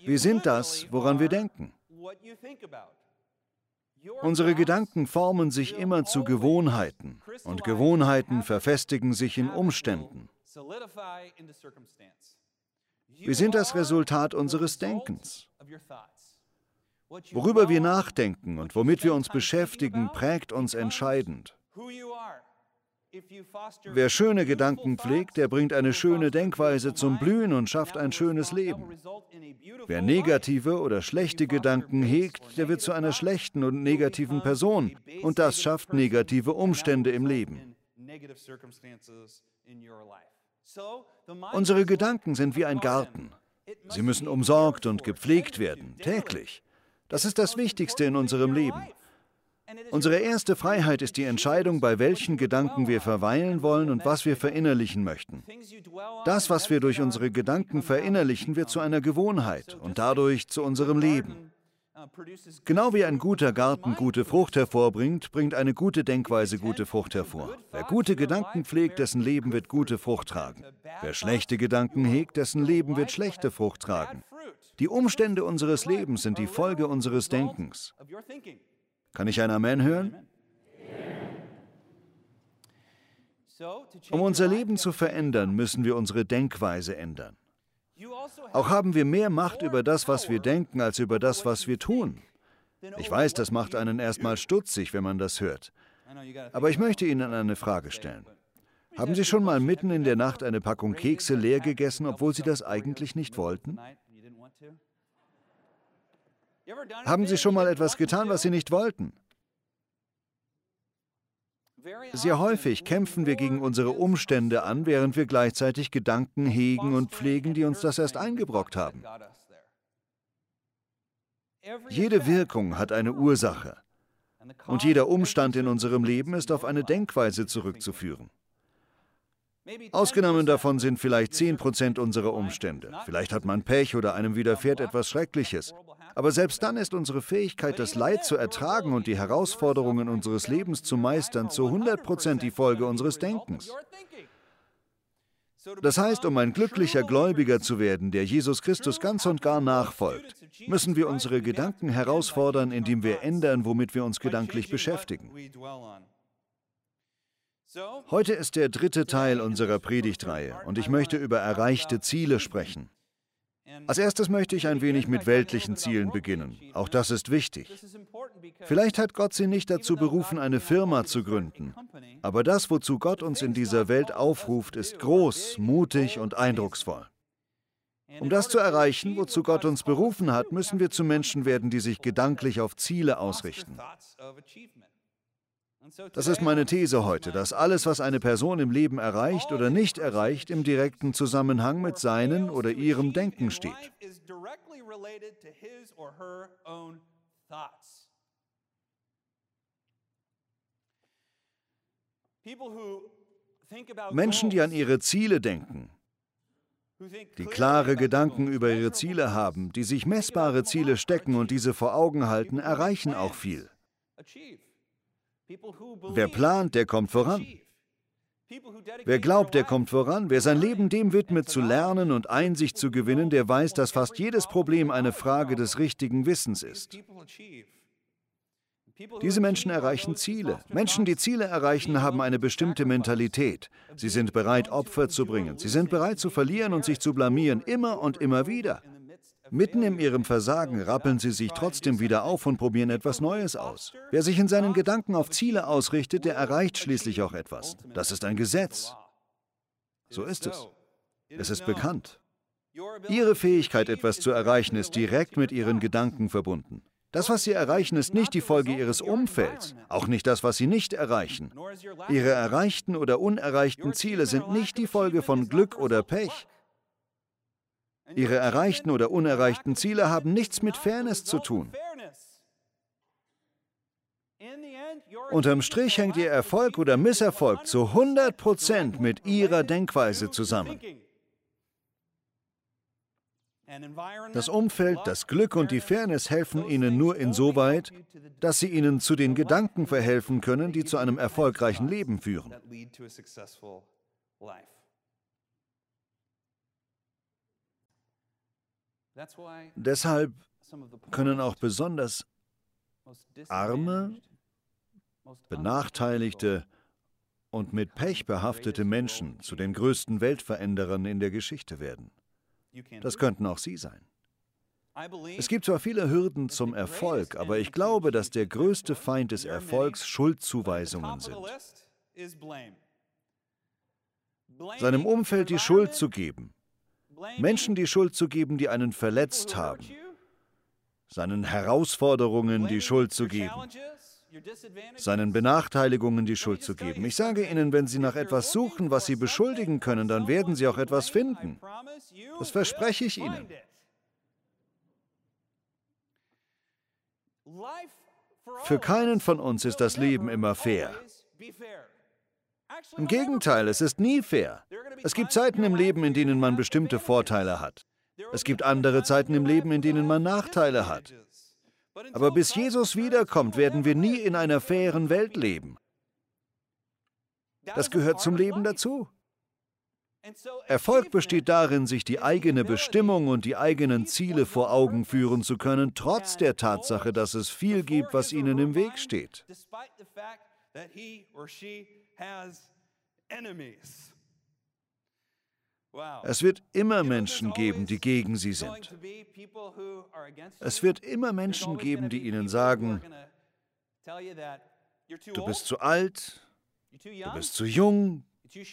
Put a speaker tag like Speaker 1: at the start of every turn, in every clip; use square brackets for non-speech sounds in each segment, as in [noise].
Speaker 1: Wir sind das, woran wir denken. Unsere Gedanken formen sich immer zu Gewohnheiten und Gewohnheiten verfestigen sich in Umständen. Wir sind das Resultat unseres Denkens. Worüber wir nachdenken und womit wir uns beschäftigen, prägt uns entscheidend. Wer schöne Gedanken pflegt, der bringt eine schöne Denkweise zum Blühen und schafft ein schönes Leben. Wer negative oder schlechte Gedanken hegt, der wird zu einer schlechten und negativen Person und das schafft negative Umstände im Leben. Unsere Gedanken sind wie ein Garten. Sie müssen umsorgt und gepflegt werden, täglich. Das ist das Wichtigste in unserem Leben. Unsere erste Freiheit ist die Entscheidung, bei welchen Gedanken wir verweilen wollen und was wir verinnerlichen möchten. Das, was wir durch unsere Gedanken verinnerlichen, wird zu einer Gewohnheit und dadurch zu unserem Leben. Genau wie ein guter Garten gute Frucht hervorbringt, bringt eine gute Denkweise gute Frucht hervor. Wer gute Gedanken pflegt, dessen Leben wird gute Frucht tragen. Wer schlechte Gedanken hegt, dessen Leben wird schlechte Frucht tragen. Die Umstände unseres Lebens sind die Folge unseres Denkens. Kann ich ein Amen hören? Um unser Leben zu verändern, müssen wir unsere Denkweise ändern. Auch haben wir mehr Macht über das, was wir denken, als über das, was wir tun. Ich weiß, das macht einen erstmal stutzig, wenn man das hört. Aber ich möchte Ihnen eine Frage stellen. Haben Sie schon mal mitten in der Nacht eine Packung Kekse leer gegessen, obwohl Sie das eigentlich nicht wollten? Haben Sie schon mal etwas getan, was Sie nicht wollten? Sehr häufig kämpfen wir gegen unsere Umstände an, während wir gleichzeitig Gedanken hegen und pflegen, die uns das erst eingebrockt haben. Jede Wirkung hat eine Ursache. Und jeder Umstand in unserem Leben ist auf eine Denkweise zurückzuführen. Ausgenommen davon sind vielleicht 10% unserer Umstände. Vielleicht hat man Pech oder einem widerfährt etwas Schreckliches. Aber selbst dann ist unsere Fähigkeit, das Leid zu ertragen und die Herausforderungen unseres Lebens zu meistern, zu 100% die Folge unseres Denkens. Das heißt, um ein glücklicher Gläubiger zu werden, der Jesus Christus ganz und gar nachfolgt, müssen wir unsere Gedanken herausfordern, indem wir ändern, womit wir uns gedanklich beschäftigen. Heute ist der dritte Teil unserer Predigtreihe und ich möchte über erreichte Ziele sprechen. Als erstes möchte ich ein wenig mit weltlichen Zielen beginnen. Auch das ist wichtig. Vielleicht hat Gott Sie nicht dazu berufen, eine Firma zu gründen. Aber das, wozu Gott uns in dieser Welt aufruft, ist groß, mutig und eindrucksvoll. Um das zu erreichen, wozu Gott uns berufen hat, müssen wir zu Menschen werden, die sich gedanklich auf Ziele ausrichten. Das ist meine These heute, dass alles, was eine Person im Leben erreicht oder nicht erreicht, im direkten Zusammenhang mit seinem oder ihrem Denken steht. Menschen, die an ihre Ziele denken, die klare Gedanken über ihre Ziele haben, die sich messbare Ziele stecken und diese vor Augen halten, erreichen auch viel. Wer plant, der kommt voran. Wer glaubt, der kommt voran. Wer sein Leben dem widmet, zu lernen und Einsicht zu gewinnen, der weiß, dass fast jedes Problem eine Frage des richtigen Wissens ist. Diese Menschen erreichen Ziele. Menschen, die Ziele erreichen, haben eine bestimmte Mentalität. Sie sind bereit, Opfer zu bringen. Sie sind bereit zu verlieren und sich zu blamieren, immer und immer wieder. Mitten in ihrem Versagen rappeln sie sich trotzdem wieder auf und probieren etwas Neues aus. Wer sich in seinen Gedanken auf Ziele ausrichtet, der erreicht schließlich auch etwas. Das ist ein Gesetz. So ist es. Es ist bekannt. Ihre Fähigkeit, etwas zu erreichen, ist direkt mit Ihren Gedanken verbunden. Das, was Sie erreichen, ist nicht die Folge Ihres Umfelds, auch nicht das, was Sie nicht erreichen. Ihre erreichten oder unerreichten Ziele sind nicht die Folge von Glück oder Pech. Ihre erreichten oder unerreichten Ziele haben nichts mit Fairness zu tun. Unterm Strich hängt Ihr Erfolg oder Misserfolg zu 100% mit Ihrer Denkweise zusammen. Das Umfeld, das Glück und die Fairness helfen Ihnen nur insoweit, dass sie Ihnen zu den Gedanken verhelfen können, die zu einem erfolgreichen Leben führen. Deshalb können auch besonders arme, benachteiligte und mit Pech behaftete Menschen zu den größten Weltveränderern in der Geschichte werden. Das könnten auch Sie sein. Es gibt zwar viele Hürden zum Erfolg, aber ich glaube, dass der größte Feind des Erfolgs Schuldzuweisungen sind. Seinem Umfeld die Schuld zu geben, Menschen die Schuld zu geben, die einen verletzt haben, seinen Herausforderungen die Schuld zu geben, seinen Benachteiligungen die Schuld zu geben. Ich sage Ihnen, wenn Sie nach etwas suchen, was Sie beschuldigen können, dann werden Sie auch etwas finden. Das verspreche ich Ihnen. Für keinen von uns ist das Leben immer fair. Im Gegenteil, es ist nie fair. Es gibt Zeiten im Leben, in denen man bestimmte Vorteile hat. Es gibt andere Zeiten im Leben, in denen man Nachteile hat. Aber bis Jesus wiederkommt, werden wir nie in einer fairen Welt leben. Das gehört zum Leben dazu. Erfolg besteht darin, sich die eigene Bestimmung und die eigenen Ziele vor Augen führen zu können, trotz der Tatsache, dass es viel gibt, was ihnen im Weg steht. Es wird immer Menschen geben, die gegen sie sind. Es wird immer Menschen geben, die ihnen sagen, du bist zu alt, du bist zu jung,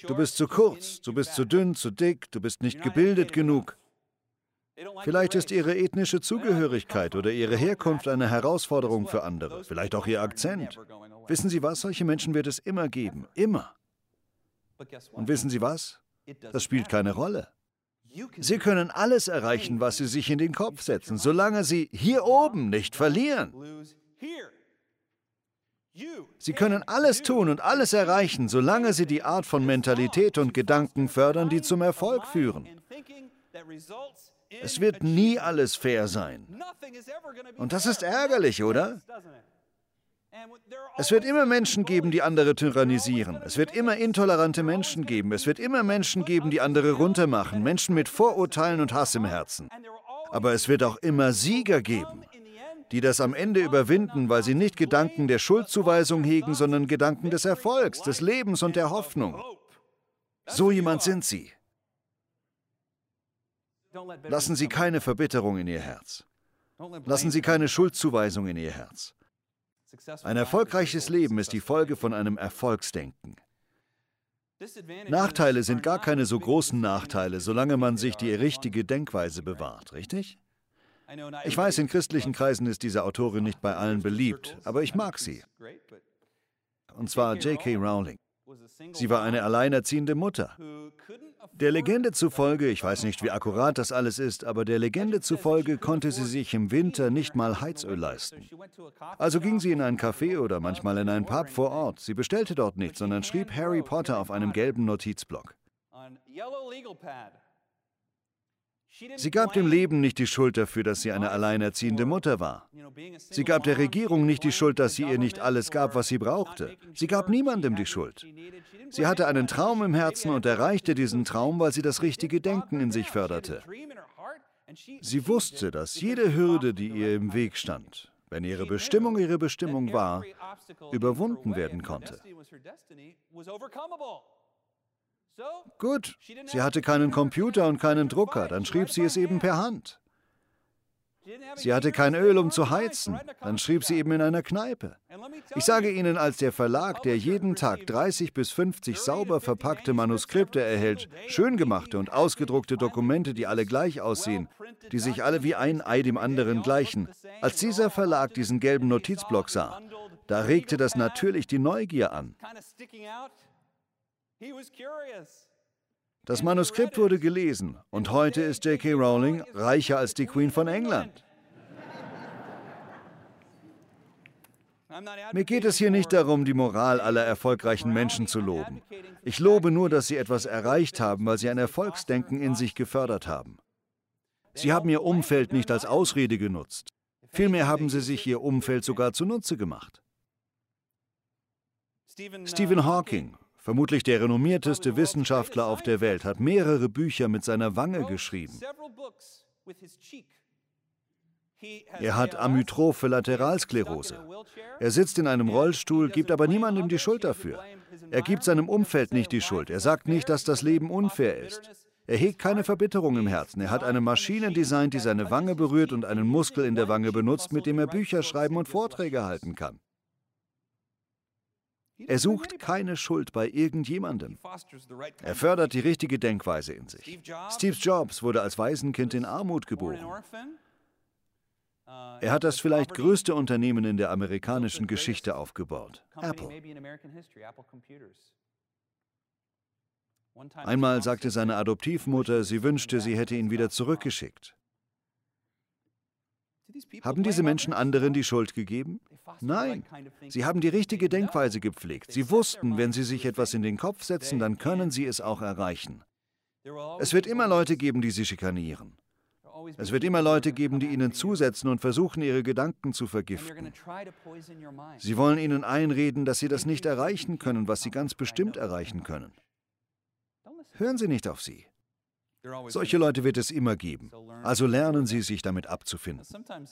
Speaker 1: du bist zu kurz, du bist zu dünn, zu dick, du bist nicht gebildet genug. Vielleicht ist ihre ethnische Zugehörigkeit oder ihre Herkunft eine Herausforderung für andere, vielleicht auch ihr Akzent. Wissen Sie was, solche Menschen wird es immer geben, immer. Und wissen Sie was? Das spielt keine Rolle. Sie können alles erreichen, was Sie sich in den Kopf setzen, solange Sie hier oben nicht verlieren. Sie können alles tun und alles erreichen, solange Sie die Art von Mentalität und Gedanken fördern, die zum Erfolg führen. Es wird nie alles fair sein. Und das ist ärgerlich, oder? Es wird immer Menschen geben, die andere tyrannisieren. Es wird immer intolerante Menschen geben. Es wird immer Menschen geben, die andere runtermachen. Menschen mit Vorurteilen und Hass im Herzen. Aber es wird auch immer Sieger geben, die das am Ende überwinden, weil sie nicht Gedanken der Schuldzuweisung hegen, sondern Gedanken des Erfolgs, des Lebens und der Hoffnung. So jemand sind sie. Lassen Sie keine Verbitterung in Ihr Herz. Lassen Sie keine Schuldzuweisung in Ihr Herz. Ein erfolgreiches Leben ist die Folge von einem Erfolgsdenken. Nachteile sind gar keine so großen Nachteile, solange man sich die richtige Denkweise bewahrt, richtig? Ich weiß, in christlichen Kreisen ist diese Autorin nicht bei allen beliebt, aber ich mag sie. Und zwar J.K. Rowling. Sie war eine alleinerziehende Mutter. Der Legende zufolge, ich weiß nicht, wie akkurat das alles ist, aber der Legende zufolge konnte sie sich im Winter nicht mal Heizöl leisten. Also ging sie in ein Café oder manchmal in einen Pub vor Ort. Sie bestellte dort nichts, sondern schrieb Harry Potter auf einem gelben Notizblock. Sie gab dem Leben nicht die Schuld dafür, dass sie eine alleinerziehende Mutter war. Sie gab der Regierung nicht die Schuld, dass sie ihr nicht alles gab, was sie brauchte. Sie gab niemandem die Schuld. Sie hatte einen Traum im Herzen und erreichte diesen Traum, weil sie das richtige Denken in sich förderte. Sie wusste, dass jede Hürde, die ihr im Weg stand, wenn ihre Bestimmung ihre Bestimmung war, überwunden werden konnte. Gut, sie hatte keinen Computer und keinen Drucker, dann schrieb sie es eben per Hand. Sie hatte kein Öl, um zu heizen, dann schrieb sie eben in einer Kneipe. Ich sage Ihnen, als der Verlag, der jeden Tag 30 bis 50 sauber verpackte Manuskripte erhält, schön gemachte und ausgedruckte Dokumente, die alle gleich aussehen, die sich alle wie ein Ei dem anderen gleichen, als dieser Verlag diesen gelben Notizblock sah, da regte das natürlich die Neugier an. Das Manuskript wurde gelesen und heute ist J.K. Rowling reicher als die Queen von England. Mir geht es hier nicht darum, die Moral aller erfolgreichen Menschen zu loben. Ich lobe nur, dass sie etwas erreicht haben, weil sie ein Erfolgsdenken in sich gefördert haben. Sie haben ihr Umfeld nicht als Ausrede genutzt. Vielmehr haben sie sich ihr Umfeld sogar zunutze gemacht. Stephen Hawking vermutlich der renommierteste Wissenschaftler auf der Welt, hat mehrere Bücher mit seiner Wange geschrieben. Er hat amyotrophe Lateralsklerose. Er sitzt in einem Rollstuhl, gibt aber niemandem die Schuld dafür. Er gibt seinem Umfeld nicht die Schuld. Er sagt nicht, dass das Leben unfair ist. Er hegt keine Verbitterung im Herzen. Er hat eine Maschine designt, die seine Wange berührt und einen Muskel in der Wange benutzt, mit dem er Bücher schreiben und Vorträge halten kann. Er sucht keine Schuld bei irgendjemandem. Er fördert die richtige Denkweise in sich. Steve Jobs wurde als Waisenkind in Armut geboren. Er hat das vielleicht größte Unternehmen in der amerikanischen Geschichte aufgebaut, Apple. Einmal sagte seine Adoptivmutter, sie wünschte, sie hätte ihn wieder zurückgeschickt. Haben diese Menschen anderen die Schuld gegeben? Nein, sie haben die richtige Denkweise gepflegt. Sie wussten, wenn sie sich etwas in den Kopf setzen, dann können sie es auch erreichen. Es wird immer Leute geben, die sie schikanieren. Es wird immer Leute geben, die ihnen zusetzen und versuchen, ihre Gedanken zu vergiften. Sie wollen ihnen einreden, dass sie das nicht erreichen können, was sie ganz bestimmt erreichen können. Hören Sie nicht auf sie. Solche Leute wird es immer geben. Also lernen Sie, sich damit abzufinden.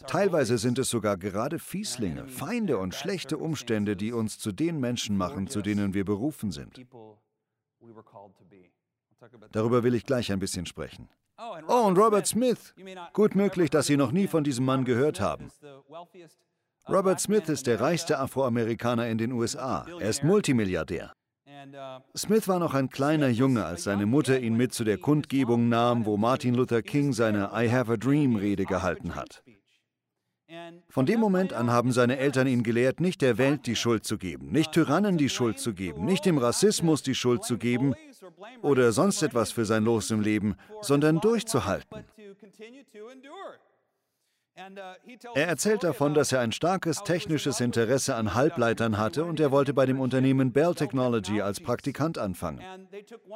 Speaker 1: Teilweise sind es sogar gerade Fieslinge, Feinde und schlechte Umstände, die uns zu den Menschen machen, zu denen wir berufen sind. Darüber will ich gleich ein bisschen sprechen. Oh, und Robert Smith. Gut möglich, dass Sie noch nie von diesem Mann gehört haben. Robert Smith ist der reichste Afroamerikaner in den USA. Er ist Multimilliardär. Smith war noch ein kleiner Junge, als seine Mutter ihn mit zu der Kundgebung nahm, wo Martin Luther King seine I Have a Dream Rede gehalten hat. Von dem Moment an haben seine Eltern ihn gelehrt, nicht der Welt die Schuld zu geben, nicht Tyrannen die Schuld zu geben, nicht dem Rassismus die Schuld zu geben oder sonst etwas für sein Los im Leben, sondern durchzuhalten. Er erzählt davon, dass er ein starkes technisches Interesse an Halbleitern hatte und er wollte bei dem Unternehmen Bell Technology als Praktikant anfangen.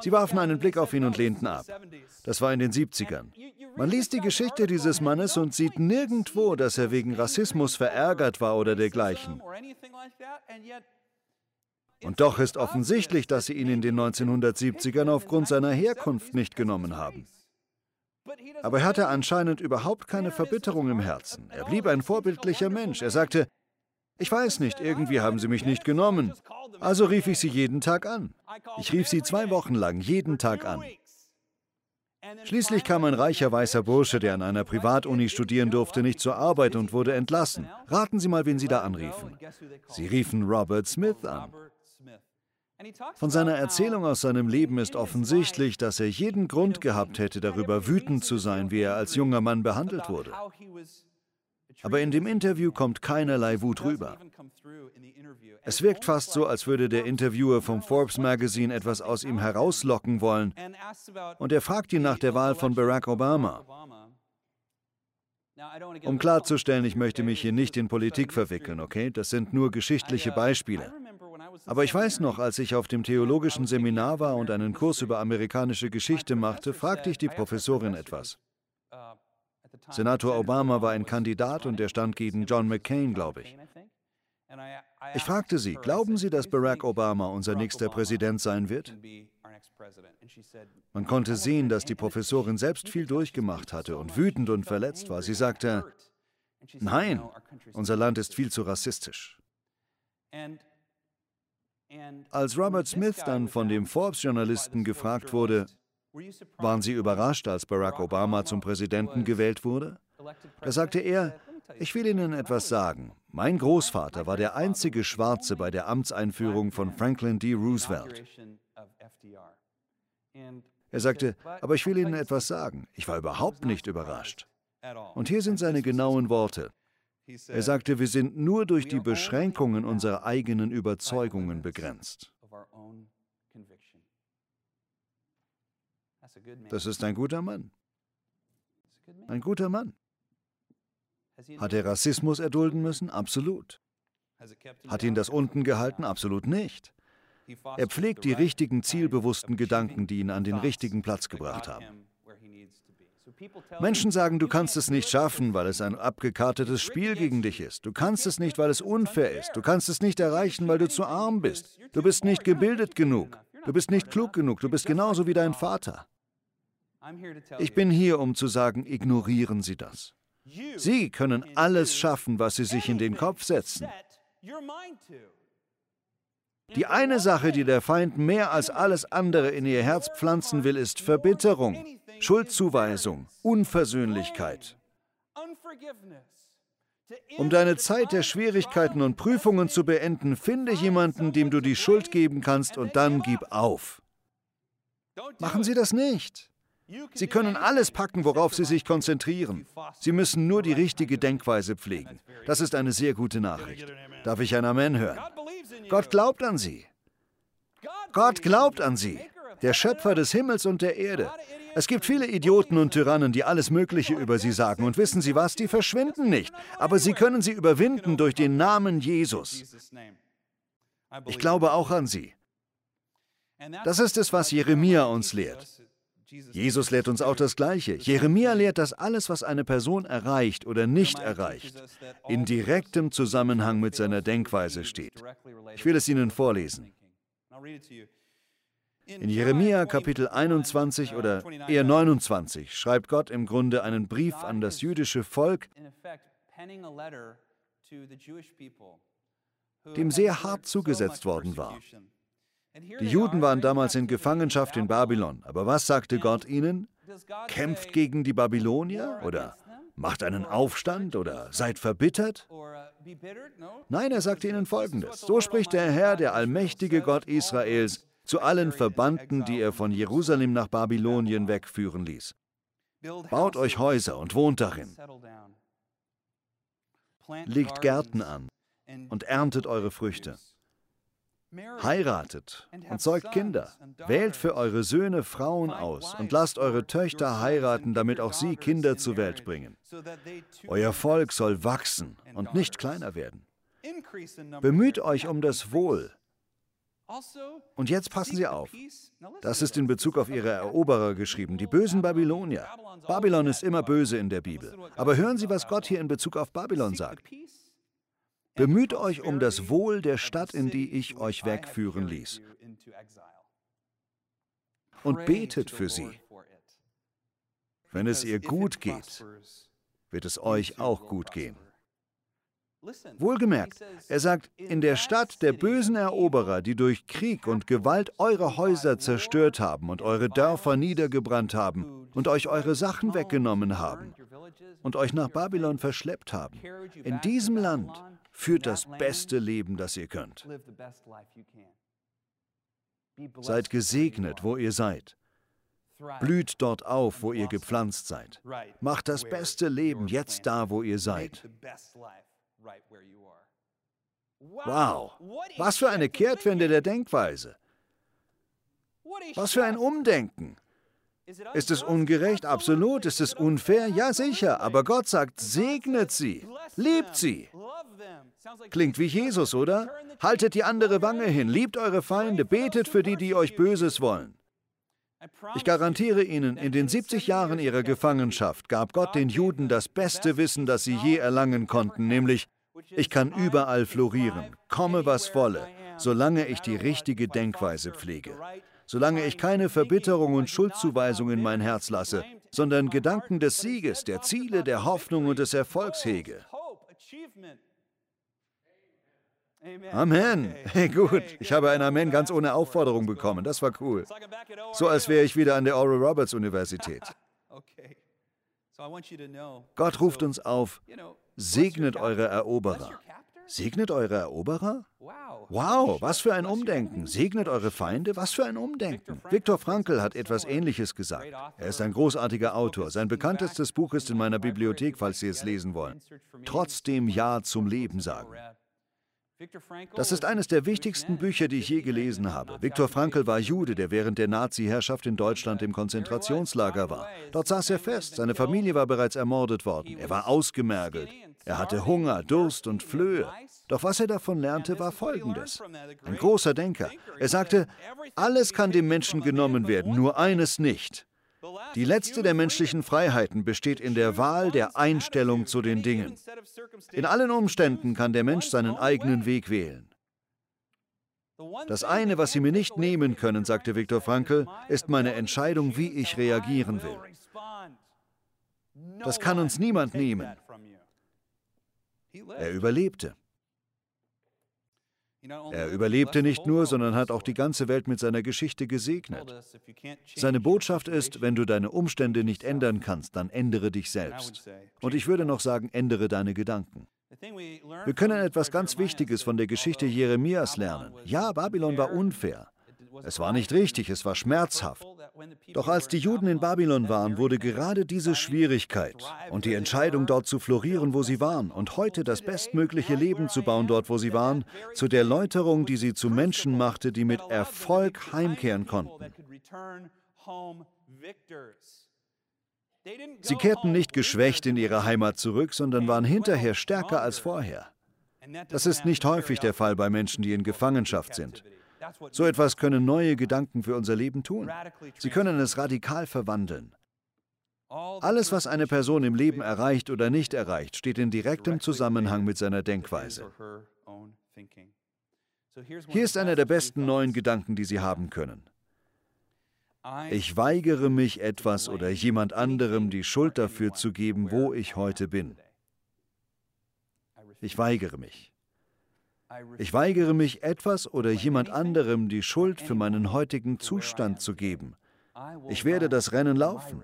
Speaker 1: Sie warfen einen Blick auf ihn und lehnten ab. Das war in den 70ern. Man liest die Geschichte dieses Mannes und sieht nirgendwo, dass er wegen Rassismus verärgert war oder dergleichen. Und doch ist offensichtlich, dass sie ihn in den 1970ern aufgrund seiner Herkunft nicht genommen haben. Aber er hatte anscheinend überhaupt keine Verbitterung im Herzen. Er blieb ein vorbildlicher Mensch. Er sagte, ich weiß nicht, irgendwie haben sie mich nicht genommen. Also rief ich sie jeden Tag an. Ich rief sie zwei Wochen lang jeden Tag an. Schließlich kam ein reicher weißer Bursche, der an einer Privatuni studieren durfte, nicht zur Arbeit und wurde entlassen. Raten Sie mal, wen Sie da anriefen. Sie riefen Robert Smith an. Von seiner Erzählung aus seinem Leben ist offensichtlich, dass er jeden Grund gehabt hätte, darüber wütend zu sein, wie er als junger Mann behandelt wurde. Aber in dem Interview kommt keinerlei Wut rüber. Es wirkt fast so, als würde der Interviewer vom Forbes Magazine etwas aus ihm herauslocken wollen. Und er fragt ihn nach der Wahl von Barack Obama. Um klarzustellen, ich möchte mich hier nicht in Politik verwickeln, okay? Das sind nur geschichtliche Beispiele. Aber ich weiß noch, als ich auf dem theologischen Seminar war und einen Kurs über amerikanische Geschichte machte, fragte ich die Professorin etwas. Senator Obama war ein Kandidat und er stand gegen John McCain, glaube ich. Ich fragte sie, glauben Sie, dass Barack Obama unser nächster Präsident sein wird? Man konnte sehen, dass die Professorin selbst viel durchgemacht hatte und wütend und verletzt war. Sie sagte, nein, unser Land ist viel zu rassistisch. Als Robert Smith dann von dem Forbes-Journalisten gefragt wurde, waren Sie überrascht, als Barack Obama zum Präsidenten gewählt wurde? Da sagte er, ich will Ihnen etwas sagen. Mein Großvater war der einzige Schwarze bei der Amtseinführung von Franklin D. Roosevelt. Er sagte, aber ich will Ihnen etwas sagen. Ich war überhaupt nicht überrascht. Und hier sind seine genauen Worte. Er sagte, wir sind nur durch die Beschränkungen unserer eigenen Überzeugungen begrenzt. Das ist ein guter Mann. Ein guter Mann. Hat er Rassismus erdulden müssen? Absolut. Hat ihn das unten gehalten? Absolut nicht. Er pflegt die richtigen, zielbewussten Gedanken, die ihn an den richtigen Platz gebracht haben. Menschen sagen, du kannst es nicht schaffen, weil es ein abgekartetes Spiel gegen dich ist. Du kannst es nicht, weil es unfair ist. Du kannst es nicht erreichen, weil du zu arm bist. Du bist nicht gebildet genug. Du bist nicht klug genug. Du bist genauso wie dein Vater. Ich bin hier, um zu sagen, ignorieren Sie das. Sie können alles schaffen, was Sie sich in den Kopf setzen. Die eine Sache, die der Feind mehr als alles andere in Ihr Herz pflanzen will, ist Verbitterung, Schuldzuweisung, Unversöhnlichkeit. Um deine Zeit der Schwierigkeiten und Prüfungen zu beenden, finde jemanden, dem du die Schuld geben kannst und dann gib auf. Machen Sie das nicht. Sie können alles packen, worauf Sie sich konzentrieren. Sie müssen nur die richtige Denkweise pflegen. Das ist eine sehr gute Nachricht. Darf ich ein Amen hören? Gott glaubt an Sie. Gott glaubt an Sie, der Schöpfer des Himmels und der Erde. Es gibt viele Idioten und Tyrannen, die alles Mögliche über sie sagen. Und wissen Sie was? Die verschwinden nicht. Aber Sie können sie überwinden durch den Namen Jesus. Ich glaube auch an Sie. Das ist es, was Jeremia uns lehrt. Jesus lehrt uns auch das Gleiche. Jeremia lehrt, dass alles, was eine Person erreicht oder nicht erreicht, in direktem Zusammenhang mit seiner Denkweise steht. Ich will es Ihnen vorlesen. In Jeremia Kapitel 21 oder eher 29 schreibt Gott im Grunde einen Brief an das jüdische Volk, dem sehr hart zugesetzt worden war. Die Juden waren damals in Gefangenschaft in Babylon, aber was sagte Gott ihnen? Kämpft gegen die Babylonier oder macht einen Aufstand oder seid verbittert? Nein, er sagte ihnen Folgendes. So spricht der Herr, der allmächtige Gott Israels, zu allen Verbannten, die er von Jerusalem nach Babylonien wegführen ließ. Baut euch Häuser und wohnt darin. Legt Gärten an und erntet eure Früchte. Heiratet und zeugt Kinder. Wählt für eure Söhne Frauen aus und lasst eure Töchter heiraten, damit auch sie Kinder zur Welt bringen. Euer Volk soll wachsen und nicht kleiner werden. Bemüht euch um das Wohl also, Und jetzt passen Sie auf. Das ist in Bezug auf Ihre Eroberer geschrieben, die bösen Babylonier. Babylon ist immer böse in der Bibel. Aber hören Sie, was Gott hier in Bezug auf Babylon sagt. Bemüht euch um das Wohl der Stadt, in die ich euch wegführen ließ. Und betet für sie. Wenn es ihr gut geht, wird es euch auch gut gehen. Wohlgemerkt, er sagt, in der Stadt der bösen Eroberer, die durch Krieg und Gewalt eure Häuser zerstört haben und eure Dörfer niedergebrannt haben und euch eure Sachen weggenommen haben und euch nach Babylon verschleppt haben, in diesem Land führt das beste Leben, das ihr könnt. Seid gesegnet, wo ihr seid. Blüht dort auf, wo ihr gepflanzt seid. Macht das beste Leben jetzt da, wo ihr seid. Wow, was für eine Kehrtwende der Denkweise. Was für ein Umdenken. Ist es ungerecht? Absolut. Ist es unfair? Ja, sicher. Aber Gott sagt, segnet sie, liebt sie. Klingt wie Jesus, oder? Haltet die andere Wange hin, liebt eure Feinde, betet für die, die euch Böses wollen. Ich garantiere Ihnen, in den 70 Jahren ihrer Gefangenschaft gab Gott den Juden das beste Wissen, das sie je erlangen konnten, nämlich ich kann überall florieren, komme was wolle, solange ich die richtige Denkweise pflege, solange ich keine Verbitterung und Schuldzuweisung in mein Herz lasse, sondern Gedanken des Sieges, der Ziele, der Hoffnung und des Erfolgs hege. Amen. Hey, gut. Ich habe ein Amen ganz ohne Aufforderung bekommen. Das war cool. So als wäre ich wieder an der Oral Roberts Universität. [laughs] Gott ruft uns auf, segnet eure Eroberer. Segnet eure Eroberer? Wow, was für ein Umdenken. Segnet eure Feinde? Was für ein Umdenken. Viktor Frankl hat etwas Ähnliches gesagt. Er ist ein großartiger Autor. Sein bekanntestes Buch ist in meiner Bibliothek, falls Sie es lesen wollen. Trotzdem Ja zum Leben sagen. Das ist eines der wichtigsten Bücher, die ich je gelesen habe. Viktor Frankl war Jude, der während der Nazi-Herrschaft in Deutschland im Konzentrationslager war. Dort saß er fest, seine Familie war bereits ermordet worden, er war ausgemergelt, er hatte Hunger, Durst und Flöhe. Doch was er davon lernte, war Folgendes. Ein großer Denker. Er sagte, alles kann dem Menschen genommen werden, nur eines nicht. Die letzte der menschlichen Freiheiten besteht in der Wahl der Einstellung zu den Dingen. In allen Umständen kann der Mensch seinen eigenen Weg wählen. Das eine, was Sie mir nicht nehmen können, sagte Viktor Frankl, ist meine Entscheidung, wie ich reagieren will. Das kann uns niemand nehmen. Er überlebte. Er überlebte nicht nur, sondern hat auch die ganze Welt mit seiner Geschichte gesegnet. Seine Botschaft ist, wenn du deine Umstände nicht ändern kannst, dann ändere dich selbst. Und ich würde noch sagen, ändere deine Gedanken. Wir können etwas ganz Wichtiges von der Geschichte Jeremias lernen. Ja, Babylon war unfair. Es war nicht richtig, es war schmerzhaft. Doch als die Juden in Babylon waren, wurde gerade diese Schwierigkeit und die Entscheidung, dort zu florieren, wo sie waren, und heute das bestmögliche Leben zu bauen, dort, wo sie waren, zu der Läuterung, die sie zu Menschen machte, die mit Erfolg heimkehren konnten. Sie kehrten nicht geschwächt in ihre Heimat zurück, sondern waren hinterher stärker als vorher. Das ist nicht häufig der Fall bei Menschen, die in Gefangenschaft sind. So etwas können neue Gedanken für unser Leben tun. Sie können es radikal verwandeln. Alles, was eine Person im Leben erreicht oder nicht erreicht, steht in direktem Zusammenhang mit seiner Denkweise. Hier ist einer der besten neuen Gedanken, die Sie haben können. Ich weigere mich, etwas oder jemand anderem die Schuld dafür zu geben, wo ich heute bin. Ich weigere mich. Ich weigere mich, etwas oder jemand anderem die Schuld für meinen heutigen Zustand zu geben. Ich werde das Rennen laufen.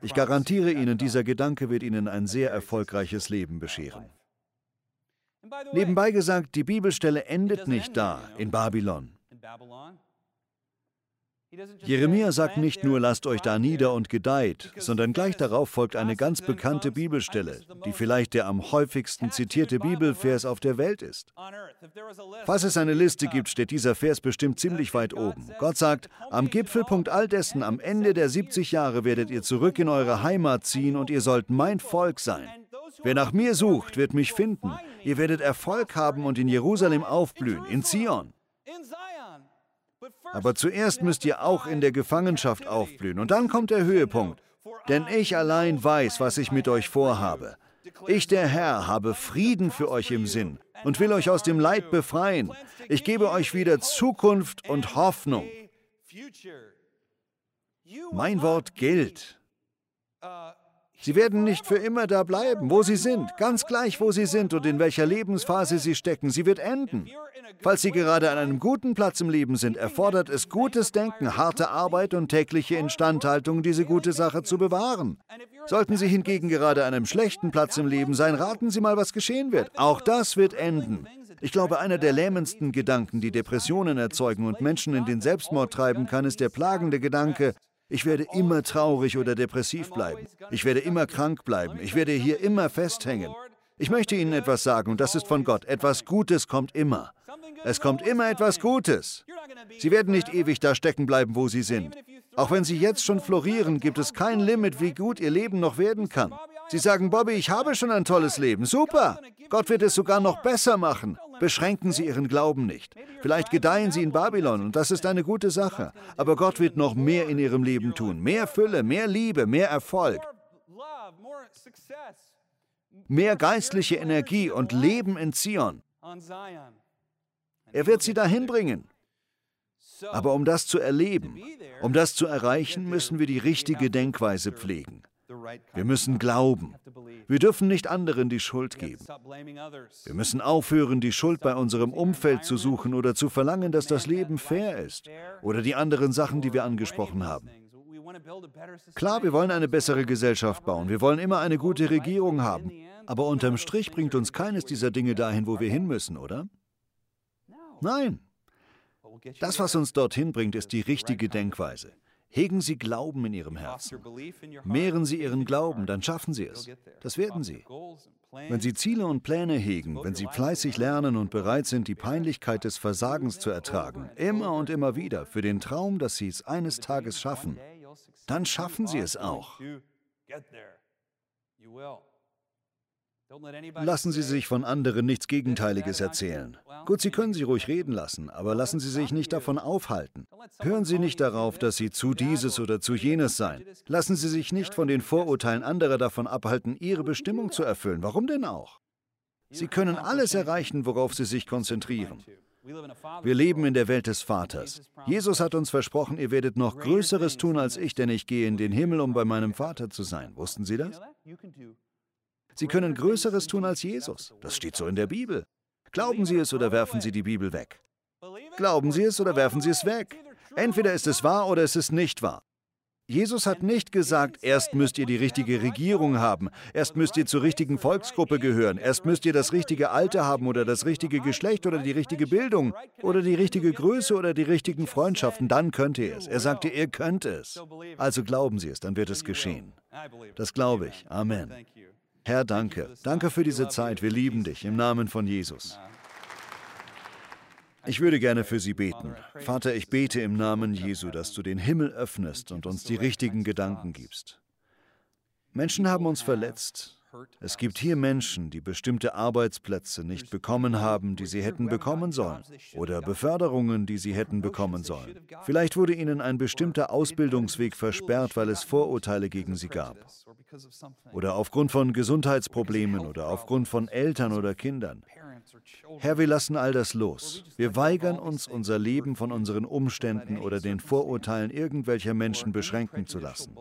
Speaker 1: Ich garantiere Ihnen, dieser Gedanke wird Ihnen ein sehr erfolgreiches Leben bescheren. Nebenbei gesagt, die Bibelstelle endet nicht da, in Babylon. Jeremia sagt nicht nur, lasst euch da nieder und gedeiht, sondern gleich darauf folgt eine ganz bekannte Bibelstelle, die vielleicht der am häufigsten zitierte Bibelvers auf der Welt ist. Falls es eine Liste gibt, steht dieser Vers bestimmt ziemlich weit oben. Gott sagt, am Gipfelpunkt all dessen, am Ende der 70 Jahre werdet ihr zurück in eure Heimat ziehen und ihr sollt mein Volk sein. Wer nach mir sucht, wird mich finden. Ihr werdet Erfolg haben und in Jerusalem aufblühen, in Zion. Aber zuerst müsst ihr auch in der Gefangenschaft aufblühen. Und dann kommt der Höhepunkt. Denn ich allein weiß, was ich mit euch vorhabe. Ich, der Herr, habe Frieden für euch im Sinn und will euch aus dem Leid befreien. Ich gebe euch wieder Zukunft und Hoffnung. Mein Wort gilt. Sie werden nicht für immer da bleiben, wo sie sind, ganz gleich, wo sie sind und in welcher Lebensphase sie stecken. Sie wird enden. Falls Sie gerade an einem guten Platz im Leben sind, erfordert es gutes Denken, harte Arbeit und tägliche Instandhaltung, diese gute Sache zu bewahren. Sollten Sie hingegen gerade an einem schlechten Platz im Leben sein, raten Sie mal, was geschehen wird. Auch das wird enden. Ich glaube, einer der lähmendsten Gedanken, die Depressionen erzeugen und Menschen in den Selbstmord treiben kann, ist der plagende Gedanke, ich werde immer traurig oder depressiv bleiben. Ich werde immer krank bleiben. Ich werde hier immer festhängen. Ich möchte Ihnen etwas sagen und das ist von Gott. Etwas Gutes kommt immer. Es kommt immer etwas Gutes. Sie werden nicht ewig da stecken bleiben, wo Sie sind. Auch wenn Sie jetzt schon florieren, gibt es kein Limit, wie gut Ihr Leben noch werden kann. Sie sagen, Bobby, ich habe schon ein tolles Leben. Super. Gott wird es sogar noch besser machen. Beschränken Sie Ihren Glauben nicht. Vielleicht gedeihen Sie in Babylon und das ist eine gute Sache. Aber Gott wird noch mehr in Ihrem Leben tun. Mehr Fülle, mehr Liebe, mehr Erfolg. Mehr geistliche Energie und Leben in Zion. Er wird sie dahin bringen. Aber um das zu erleben, um das zu erreichen, müssen wir die richtige Denkweise pflegen. Wir müssen glauben. Wir dürfen nicht anderen die Schuld geben. Wir müssen aufhören, die Schuld bei unserem Umfeld zu suchen oder zu verlangen, dass das Leben fair ist oder die anderen Sachen, die wir angesprochen haben. Klar, wir wollen eine bessere Gesellschaft bauen. Wir wollen immer eine gute Regierung haben. Aber unterm Strich bringt uns keines dieser Dinge dahin, wo wir hin müssen, oder? Nein. Das, was uns dorthin bringt, ist die richtige Denkweise. Hegen Sie Glauben in Ihrem Herzen. Mehren Sie Ihren Glauben, dann schaffen Sie es. Das werden Sie. Wenn Sie Ziele und Pläne hegen, wenn Sie fleißig lernen und bereit sind, die Peinlichkeit des Versagens zu ertragen, immer und immer wieder, für den Traum, dass Sie es eines Tages schaffen, dann schaffen Sie es auch. Lassen Sie sich von anderen nichts Gegenteiliges erzählen. Gut, Sie können sie ruhig reden lassen, aber lassen Sie sich nicht davon aufhalten. Hören Sie nicht darauf, dass Sie zu dieses oder zu jenes seien. Lassen Sie sich nicht von den Vorurteilen anderer davon abhalten, Ihre Bestimmung zu erfüllen. Warum denn auch? Sie können alles erreichen, worauf sie sich konzentrieren. Wir leben in der Welt des Vaters. Jesus hat uns versprochen, ihr werdet noch Größeres tun als ich, denn ich gehe in den Himmel, um bei meinem Vater zu sein. Wussten Sie das? Sie können Größeres tun als Jesus. Das steht so in der Bibel. Glauben Sie es oder werfen Sie die Bibel weg? Glauben Sie es oder werfen Sie es weg? Entweder ist es wahr oder es ist nicht wahr. Jesus hat nicht gesagt, erst müsst ihr die richtige Regierung haben, erst müsst ihr zur richtigen Volksgruppe gehören, erst müsst ihr das richtige Alter haben oder das richtige Geschlecht oder die richtige Bildung oder die richtige Größe oder die richtigen Freundschaften, dann könnt ihr es. Er sagte, ihr könnt es. Also glauben Sie es, dann wird es geschehen. Das glaube ich. Amen. Herr, danke. Danke für diese Zeit. Wir lieben dich im Namen von Jesus. Ich würde gerne für Sie beten. Vater, ich bete im Namen Jesu, dass du den Himmel öffnest und uns die richtigen Gedanken gibst. Menschen haben uns verletzt. Es gibt hier Menschen, die bestimmte Arbeitsplätze nicht bekommen haben, die sie hätten bekommen sollen, oder Beförderungen, die sie hätten bekommen sollen. Vielleicht wurde ihnen ein bestimmter Ausbildungsweg versperrt, weil es Vorurteile gegen sie gab, oder aufgrund von Gesundheitsproblemen oder aufgrund von Eltern oder Kindern. Herr, wir lassen all das los. Wir weigern uns, unser Leben von unseren Umständen oder den Vorurteilen irgendwelcher Menschen beschränken zu lassen.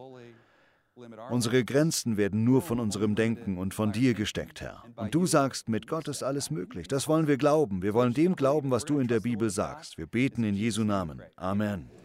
Speaker 1: Unsere Grenzen werden nur von unserem Denken und von dir gesteckt, Herr. Und du sagst, mit Gott ist alles möglich. Das wollen wir glauben. Wir wollen dem glauben, was du in der Bibel sagst. Wir beten in Jesu Namen. Amen.